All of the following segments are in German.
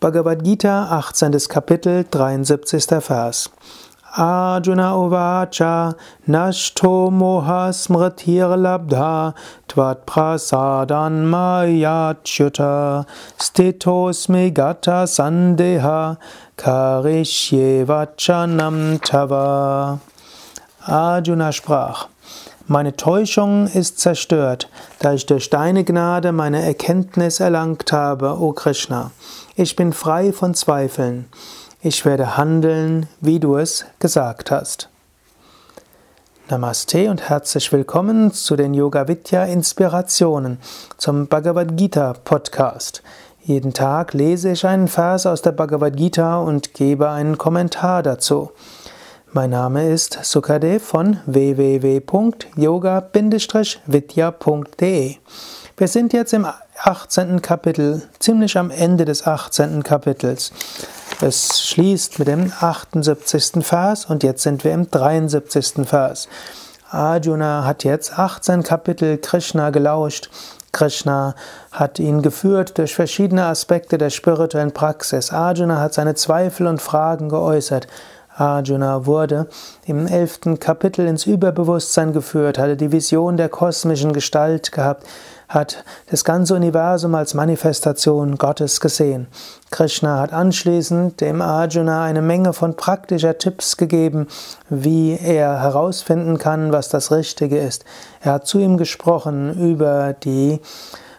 Bhagavad Gita, 18. Kapitel, 73. Vers. Arjuna Uvacha Nashto Moha Smritir Labdha Tvat Prasadan Mayachyuta Stetosmi Gata Sandeha Karishye Vachanam Tava Arjuna sprach meine Täuschung ist zerstört, da ich durch deine Gnade meine Erkenntnis erlangt habe, o Krishna. Ich bin frei von Zweifeln. Ich werde handeln, wie du es gesagt hast. Namaste und herzlich willkommen zu den Yoga Vidya Inspirationen zum Bhagavad Gita Podcast. Jeden Tag lese ich einen Vers aus der Bhagavad Gita und gebe einen Kommentar dazu. Mein Name ist Sukadev von www.yoga-vidya.de. Wir sind jetzt im 18. Kapitel, ziemlich am Ende des 18. Kapitels. Es schließt mit dem 78. Vers und jetzt sind wir im 73. Vers. Arjuna hat jetzt 18 Kapitel Krishna gelauscht. Krishna hat ihn geführt durch verschiedene Aspekte der spirituellen Praxis. Arjuna hat seine Zweifel und Fragen geäußert. Arjuna wurde im elften Kapitel ins Überbewusstsein geführt, hatte die Vision der kosmischen Gestalt gehabt, hat das ganze Universum als Manifestation Gottes gesehen. Krishna hat anschließend dem Arjuna eine Menge von praktischer Tipps gegeben, wie er herausfinden kann, was das Richtige ist. Er hat zu ihm gesprochen über die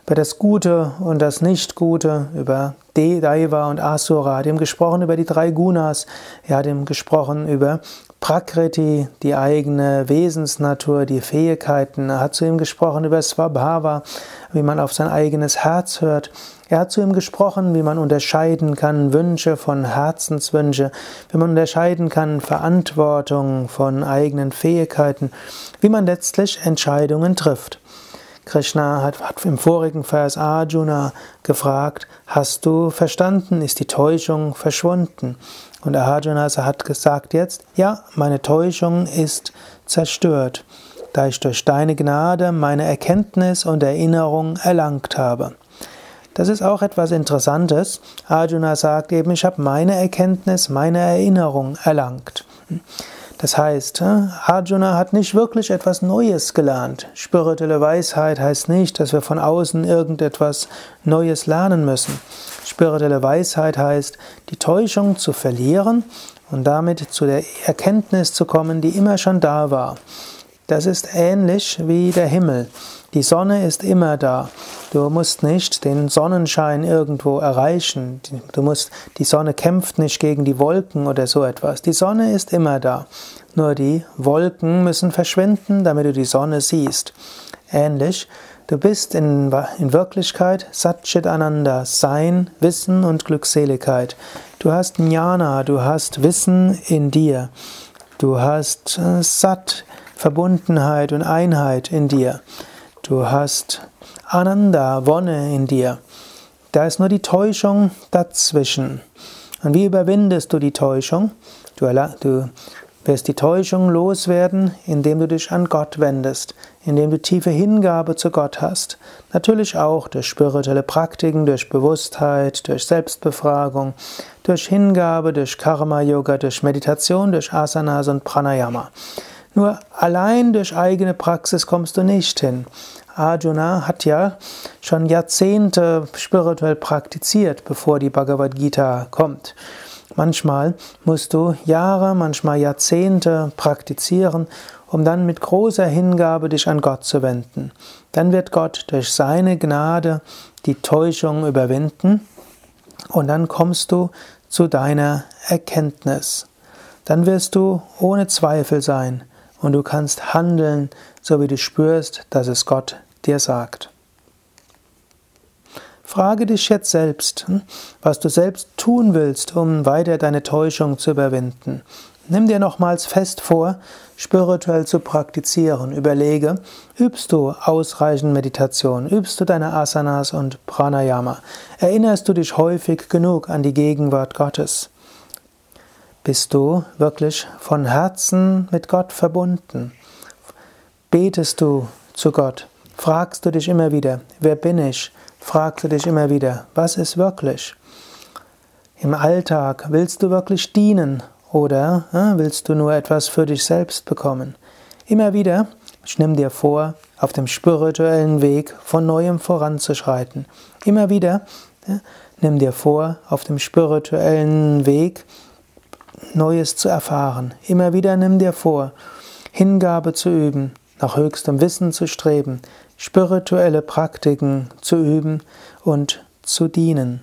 über das Gute und das Nicht-Gute, über Deva und Asura, hat ihm gesprochen über die drei Gunas, er hat ihm gesprochen über Prakriti, die eigene Wesensnatur, die Fähigkeiten, er hat zu ihm gesprochen über Swabhava, wie man auf sein eigenes Herz hört, er hat zu ihm gesprochen, wie man unterscheiden kann Wünsche von Herzenswünsche, wie man unterscheiden kann Verantwortung von eigenen Fähigkeiten, wie man letztlich Entscheidungen trifft. Krishna hat, im vorigen Vers Arjuna gefragt, hast du verstanden, ist die Täuschung verschwunden? Und Arjuna hat gesagt jetzt, ja, meine Täuschung ist zerstört, da ich durch deine Gnade meine Erkenntnis und Erinnerung erlangt habe. Das ist auch etwas Interessantes. Arjuna sagt eben, ich habe meine Erkenntnis, meine Erinnerung erlangt. Das heißt, Arjuna hat nicht wirklich etwas Neues gelernt. Spirituelle Weisheit heißt nicht, dass wir von außen irgendetwas Neues lernen müssen. Spirituelle Weisheit heißt, die Täuschung zu verlieren und damit zu der Erkenntnis zu kommen, die immer schon da war. Das ist ähnlich wie der Himmel. Die Sonne ist immer da. Du musst nicht den Sonnenschein irgendwo erreichen. Du musst, die Sonne kämpft nicht gegen die Wolken oder so etwas. Die Sonne ist immer da. Nur die Wolken müssen verschwinden, damit du die Sonne siehst. Ähnlich, du bist in, in Wirklichkeit Satchit Ananda, Sein, Wissen und Glückseligkeit. Du hast Jnana, du hast Wissen in dir. Du hast äh, Sat, Verbundenheit und Einheit in dir. Du hast Ananda, Wonne in dir. Da ist nur die Täuschung dazwischen. Und wie überwindest du die Täuschung? Du, du wirst die Täuschung loswerden, indem du dich an Gott wendest, indem du tiefe Hingabe zu Gott hast. Natürlich auch durch spirituelle Praktiken, durch Bewusstheit, durch Selbstbefragung, durch Hingabe, durch Karma-Yoga, durch Meditation, durch Asanas und Pranayama. Nur allein durch eigene Praxis kommst du nicht hin. Arjuna hat ja schon Jahrzehnte spirituell praktiziert, bevor die Bhagavad Gita kommt. Manchmal musst du Jahre, manchmal Jahrzehnte praktizieren, um dann mit großer Hingabe dich an Gott zu wenden. Dann wird Gott durch seine Gnade die Täuschung überwinden und dann kommst du zu deiner Erkenntnis. Dann wirst du ohne Zweifel sein und du kannst handeln, so wie du spürst, dass es Gott dir sagt. Frage dich jetzt selbst, hm, was du selbst tun willst, um weiter deine Täuschung zu überwinden. Nimm dir nochmals fest vor, spirituell zu praktizieren. Überlege, übst du ausreichend Meditation, übst du deine Asanas und Pranayama, erinnerst du dich häufig genug an die Gegenwart Gottes. Bist du wirklich von Herzen mit Gott verbunden? Betest du zu Gott? Fragst du dich immer wieder, wer bin ich? Fragst du dich immer wieder, was ist wirklich? Im Alltag willst du wirklich dienen oder äh, willst du nur etwas für dich selbst bekommen? Immer wieder, ich nimm dir vor, auf dem spirituellen Weg von neuem voranzuschreiten. Immer wieder, äh, nimm dir vor, auf dem spirituellen Weg Neues zu erfahren. Immer wieder nimm dir vor, Hingabe zu üben, nach höchstem Wissen zu streben, spirituelle Praktiken zu üben und zu dienen.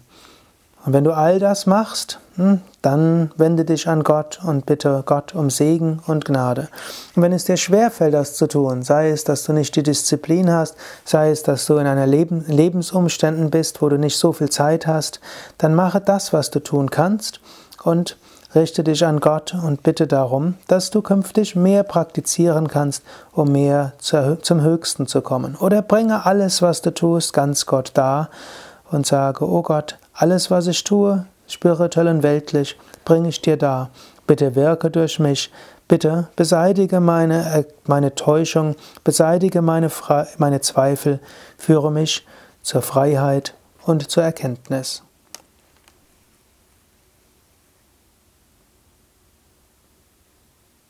Und wenn du all das machst, hm, dann wende dich an Gott und bitte Gott um Segen und Gnade. Und wenn es dir schwerfällt, das zu tun, sei es, dass du nicht die Disziplin hast, sei es, dass du in einer Leben, Lebensumständen bist, wo du nicht so viel Zeit hast, dann mache das, was du tun kannst und richte dich an Gott und bitte darum, dass du künftig mehr praktizieren kannst, um mehr zum Höchsten zu kommen. Oder bringe alles, was du tust, ganz Gott dar und sage, oh Gott, alles, was ich tue, spirituell und weltlich, bringe ich dir dar. Bitte wirke durch mich. Bitte beseitige meine, äh, meine Täuschung, beseitige meine, meine Zweifel, führe mich zur Freiheit und zur Erkenntnis.